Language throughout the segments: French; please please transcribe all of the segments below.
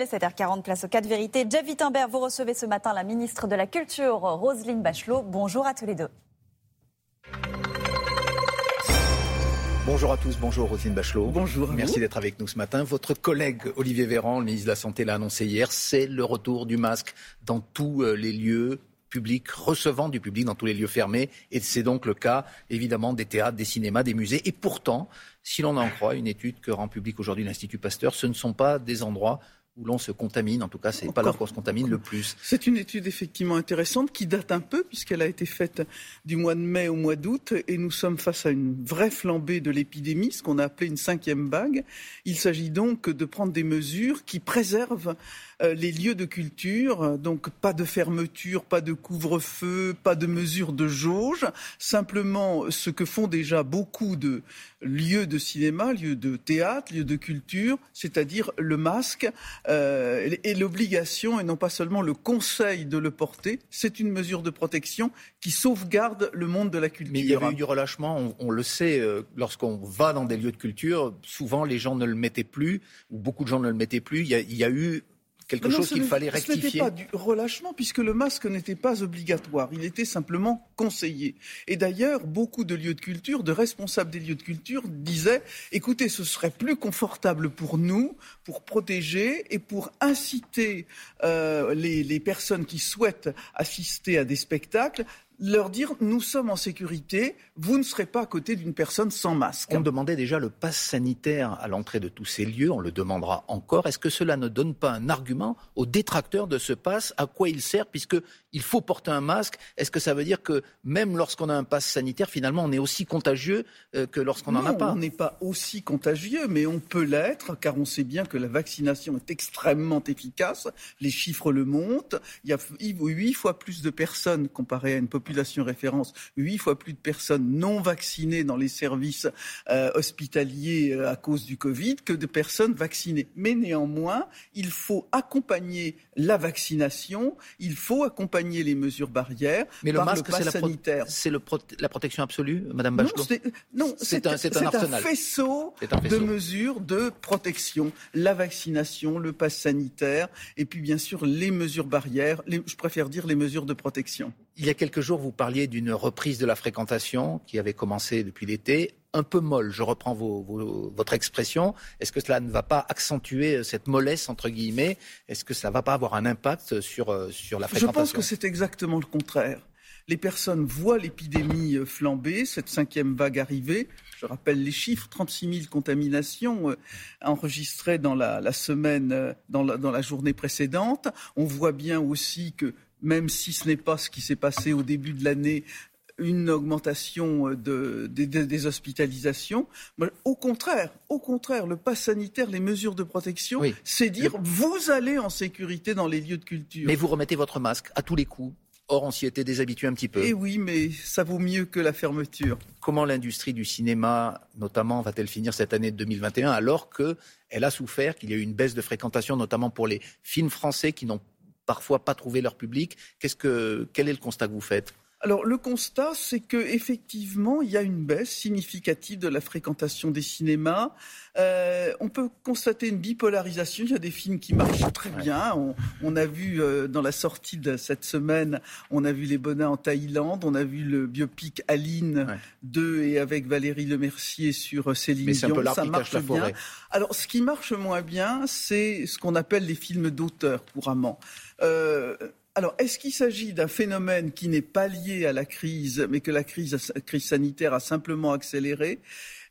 Essentiel, 7h40, place aux 4 vérités. Jeff Wittenberg, vous recevez ce matin la ministre de la Culture, Roselyne Bachelot. Bonjour à tous les deux. Bonjour à tous, bonjour Roselyne Bachelot. Bonjour. Merci d'être avec nous ce matin. Votre collègue Olivier Véran, le ministre de la Santé, l'a annoncé hier, c'est le retour du masque dans tous euh, les lieux publics, recevant du public dans tous les lieux fermés. Et c'est donc le cas, évidemment, des théâtres, des cinémas, des musées. Et pourtant, si l'on en croit une étude que rend publique aujourd'hui l'Institut Pasteur, ce ne sont pas des endroits où l'on se contamine. En tout cas, c'est pas là qu'on se contamine le plus. C'est une étude effectivement intéressante qui date un peu puisqu'elle a été faite du mois de mai au mois d'août et nous sommes face à une vraie flambée de l'épidémie, ce qu'on a appelé une cinquième vague. Il s'agit donc de prendre des mesures qui préservent euh, les lieux de culture, donc pas de fermeture, pas de couvre-feu, pas de mesures de jauge, simplement ce que font déjà beaucoup de lieux de cinéma, lieux de théâtre, lieux de culture, c'est-à-dire le masque euh, et l'obligation, et non pas seulement le conseil de le porter, c'est une mesure de protection qui sauvegarde le monde de la culture. Mais il y avait eu du relâchement, on, le sait, euh, lorsqu'on va dans des lieux de culture, souvent les gens ne le mettaient plus, ou beaucoup de gens ne le mettaient plus. il y a eu quelque chose qu'il fallait rectifier. Ce n'était pas du relâchement puisque le masque n'était pas obligatoire, il était simplement conseillé. Et d'ailleurs, beaucoup de lieux de culture, de responsables des lieux de culture disaient écoutez, ce serait plus confortable pour nous, pour protéger et pour inciter euh, les, les personnes qui souhaitent assister à des spectacles leur dire nous sommes en sécurité, vous ne serez pas à côté d'une personne sans masque. On demandait déjà le pass sanitaire à l'entrée de tous ces lieux, on le demandera encore. Est-ce que cela ne donne pas un argument aux détracteurs de ce pass À quoi il sert Puisqu'il faut porter un masque? Est-ce que ça veut dire que même lorsqu'on a un pass sanitaire, finalement, on est aussi contagieux euh, que lorsqu'on n'en a pas? On n'est pas aussi contagieux, mais on peut l'être, car on sait bien que la vaccination est extrêmement efficace. Les chiffres le montrent. Il y a huit fois plus de personnes comparées à une population population référence, huit fois plus de personnes non vaccinées dans les services euh, hospitaliers euh, à cause du Covid que de personnes vaccinées. Mais néanmoins, il faut accompagner la vaccination, il faut accompagner les mesures barrières Mais le masque, c'est la, c'est la protection absolue, Madame Bachelot Non, c'est un, un, faisceau de mesures de protection. La vaccination, le pass sanitaire, et puis bien sûr les mesures barrières, je préfère dire les mesures de protection. Il y a quelques jours, vous parliez d'une reprise de la fréquentation qui avait commencé depuis l'été, un peu molle. Je reprends votre expression. Est-ce que cela ne va pas accentuer cette mollesse, entre guillemets? Est-ce que ça ne va pas avoir un impact sur, euh, sur la fréquentation Je pense que c'est exactement le contraire. Les personnes voient l'épidémie flamber, cette cinquième vague arriver. Je rappelle les chiffres 36 000 contaminations euh, enregistrées dans la, semaine, euh, dans la journée précédente. On voit bien aussi que même si ce n'est pas ce qui s'est passé au début de l'année, une augmentation de, des hospitalisations. Au contraire, au contraire, le pass sanitaire, les mesures de protection, c'est dire vous allez en sécurité dans les lieux de culture. Mais vous remettez votre masque à tous les coups. Or, on s'y était déshabitué un petit peu. Eh oui, mais ça vaut mieux que la fermeture. Comment l'industrie du cinéma, notamment, va-t-elle finir cette année de 2021 alors qu'elle a souffert, qu'il y a eu une baisse de fréquentation, notamment pour les films français qui n'ont parfois pas trouver leur public. Qu'est-ce que, quel est le constat que vous faites? Alors le constat, c'est que effectivement, il y a une baisse significative de la fréquentation des cinémas. Euh, on peut constater une bipolarisation. Il y a des films qui marchent très bien. On, a vu euh, dans la sortie de cette semaine, on a vu Les Bonnets en Thaïlande, on a vu le biopic Aline 2 et avec Valérie Lemercier sur euh, Céline Mais Dion. Un ça marche bien. Alors ce qui marche moins bien, c'est ce qu'on appelle les films d'auteur couramment. Euh, alors, est-ce qu'il s'agit d'un phénomène qui n'est pas lié à la crise, mais que la crise, crise sanitaire a simplement accéléré?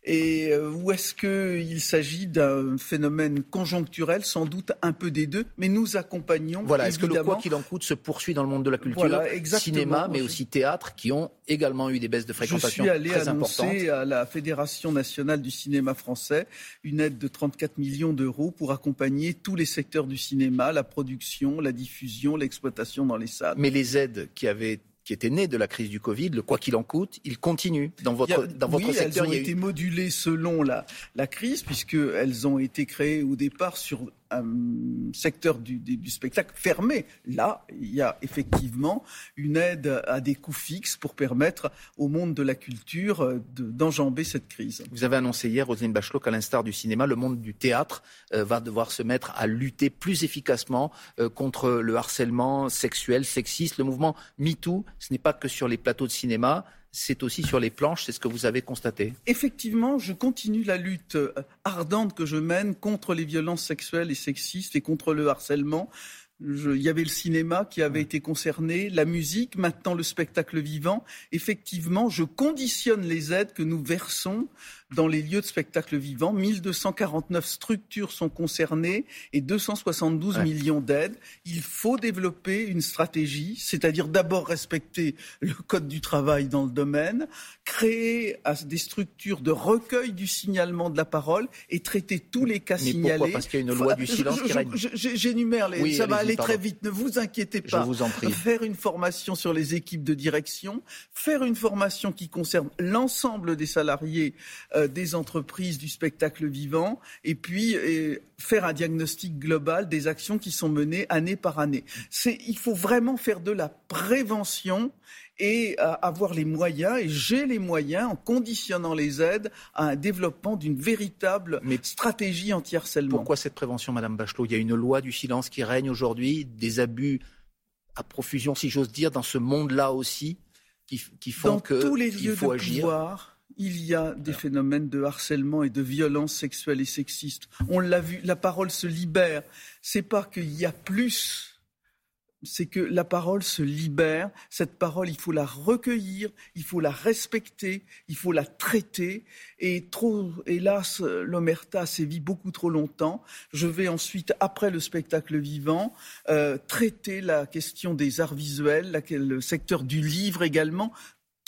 Et euh, où est-ce qu'il s'agit d'un phénomène conjoncturel Sans doute un peu des deux, mais nous accompagnons. Voilà, est-ce que le quoi qu'il en coûte se poursuit dans le monde de la culture, cinéma, mais aussi théâtre, qui ont également eu des baisses de fréquentation Je suis allé annoncer à la Fédération nationale du cinéma français une aide de 34 millions d'euros pour accompagner tous les secteurs du cinéma, la production, la diffusion, l'exploitation dans les salles. Mais les aides qui avaient qui était né de la crise du Covid, le quoi qu'il en coûte, il continue dans votre, dans votre oui, secteur. Elles ont été modulées selon la, la crise, puisqu'elles ont été créées au départ sur un secteur du, spectacle fermé. Là, il y a effectivement une aide à des coûts fixes pour permettre au monde de la culture euh, d'enjamber cette crise. Vous avez annoncé hier, Roselyne Bachelot, qu'à l'instar du cinéma, le monde du théâtre euh, va devoir se mettre à lutter plus efficacement euh, contre le harcèlement sexuel, sexiste. Le mouvement MeToo, ce n'est pas que sur les plateaux de cinéma, c'est aussi sur les planches, c'est ce que vous avez constaté. Effectivement, je continue la lutte ardente que je mène contre les violences sexuelles et sexistes et contre le harcèlement. Il y avait le cinéma qui avait été concerné, la musique, maintenant le spectacle vivant. Effectivement, je conditionne les aides que nous versons dans les lieux de spectacle vivant. 1249 structures sont concernées et 272 millions d'aides. Il faut développer une stratégie, c'est-à-dire d'abord respecter le code du travail dans le domaine, créer des structures de recueil du signalement de la parole et traiter tous les cas Mais signalés. Pourquoi Parce qu'il y a une loi du silence qui règne. J'énumère les. ça va aller très vite. Ne vous inquiétez pas. Je vous en prie. Faire une formation sur les équipes de direction, faire une formation qui concerne l'ensemble des salariés euh, des entreprises du spectacle vivant, et puis faire un diagnostic global des actions qui sont menées année par année. Il faut vraiment faire de la prévention et avoir les moyens, et j'ai les moyens en conditionnant les aides à un développement d'une véritable stratégie anti-harcèlement. Pourquoi cette prévention, Madame Bachelot? Il y a une loi du silence qui règne aujourd'hui, des abus à profusion, si j'ose dire, dans ce monde-là aussi, qui, qui font dans que tous les lieux faut de agir. pouvoir, il y a des phénomènes de harcèlement et de violence sexuelle et sexiste. On l'a vu, la parole se libère. C'est pas qu'il y a plus c'est que la parole se libère. Cette parole, il faut la recueillir, il faut la respecter, il faut la traiter. Et trop, hélas, l'omerta sévit beaucoup trop longtemps. Je vais ensuite, après le spectacle vivant, euh, traiter la question des arts visuels, le secteur du livre également,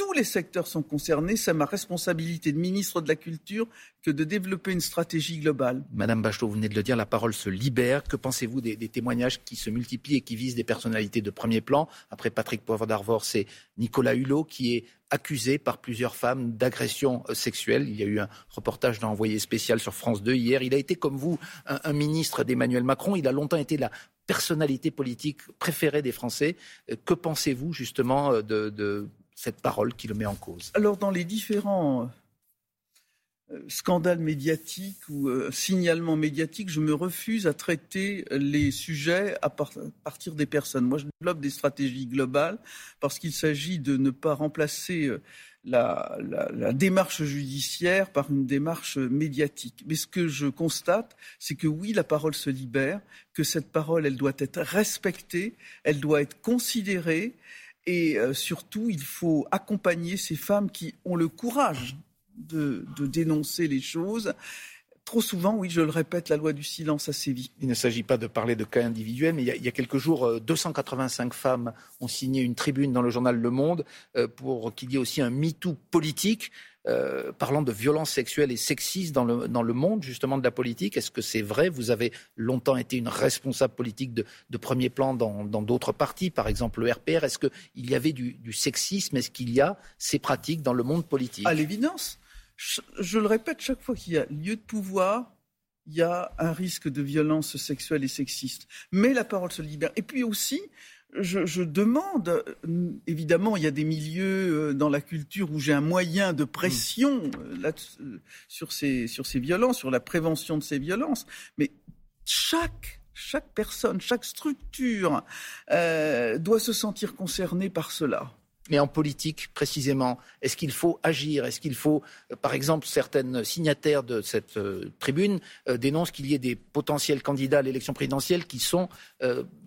tous les secteurs sont concernés. C'est ma responsabilité de ministre de la Culture que de développer une stratégie globale. Madame Bachelot, vous venez de le dire, la parole se libère. Que pensez-vous des, témoignages qui se multiplient et qui visent des personnalités de premier plan? Après Patrick Poivre d'Arvor, c'est Nicolas Hulot qui est accusé par plusieurs femmes d'agression euh, sexuelle. Il y a eu un reportage d'un envoyé spécial sur France 2 hier. Il a été, comme vous, un, ministre d'Emmanuel Macron. Il a longtemps été la personnalité politique préférée des Français. Euh, que pensez-vous justement euh, de cette parole qui le met en cause Alors, dans les différents euh, scandales médiatiques ou euh, signalements médiatiques, je me refuse à traiter les sujets à partir des personnes. Moi, je développe des stratégies globales parce qu'il s'agit de ne pas remplacer euh, la, la, démarche judiciaire par une démarche médiatique. Mais ce que je constate, c'est que oui, la parole se libère, que cette parole, elle doit être respectée, elle doit être considérée, et euh, surtout, il faut accompagner ces femmes qui ont le courage de, dénoncer les choses. Trop souvent, oui, je le répète, la loi du silence a sévi. Il ne s'agit pas de parler de cas individuels, mais il y a, quelques jours, 285 euh, femmes ont signé une tribune dans le journal Le Monde euh, pour qu'il y ait aussi un MeToo politique. Euh, parlant de violences sexuelles et sexistes dans le, dans le monde justement de la politique. Est-ce que c'est vrai? Vous avez longtemps été une responsable politique de, de premier plan dans d'autres partis, par exemple le RPR. Est-ce qu'il y avait du, du sexisme? Est-ce qu'il y a ces pratiques dans le monde politique? À l'évidence. Je, le répète chaque fois qu'il y a lieu de pouvoir, il y a un risque de violence sexuelle et sexiste. Mais la parole se libère. Et puis aussi, je, demande, euh, évidemment, il y a des milieux euh, dans la culture où j'ai un moyen de pression euh, sur, ces, sur ces violences, sur la prévention de ces violences, mais chaque, chaque personne, chaque structure doit se sentir concernée par cela. Mais en politique, précisément, est-ce qu'il faut agir? Est-ce qu'il faut, par exemple, certaines signataires de cette tribune dénoncent qu'il y ait des potentiels candidats à l'élection présidentielle qui sont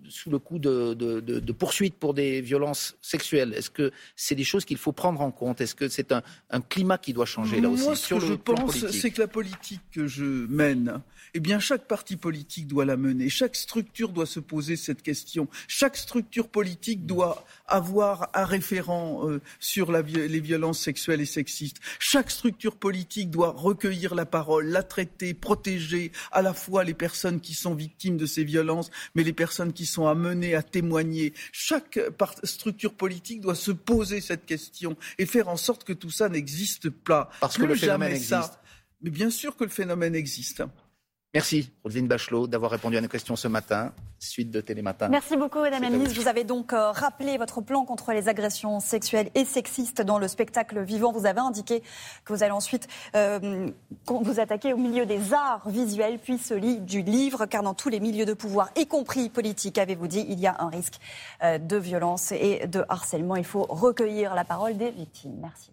sous le coup de, poursuites pour des violences sexuelles? Est-ce que c'est des choses qu'il faut prendre en compte? Est-ce que c'est un, climat qui doit changer là aussi Moi, ce que je pense, c'est que la politique que je mène, eh bien, chaque parti politique doit la mener. Chaque structure doit se poser cette question. Chaque structure politique doit avoir un référent euh, sur les violences sexuelles et sexistes. Chaque structure politique doit recueillir la parole, la traiter, protéger à la fois les personnes qui sont victimes de ces violences, mais les personnes qui sont amenés à témoigner. Chaque structure politique doit se poser cette question et faire en sorte que tout ça n'existe pas. Parce que le phénomène existe. Mais bien sûr que le phénomène existe. Merci, Roselyne Bachelot, d'avoir répondu à nos questions ce matin. Suite de Télématin. Merci beaucoup, Madame la Ministre. Vous avez donc euh, rappelé votre plan contre les agressions sexuelles et sexistes dans le spectacle vivant. Vous avez indiqué que vous allez ensuite euh, vous attaquer au milieu des arts visuels, puis celui du livre, car dans tous les milieux de pouvoir, y compris politique, avez-vous dit, il y a un risque euh, de violence et de harcèlement. Il faut recueillir la parole des victimes. Merci.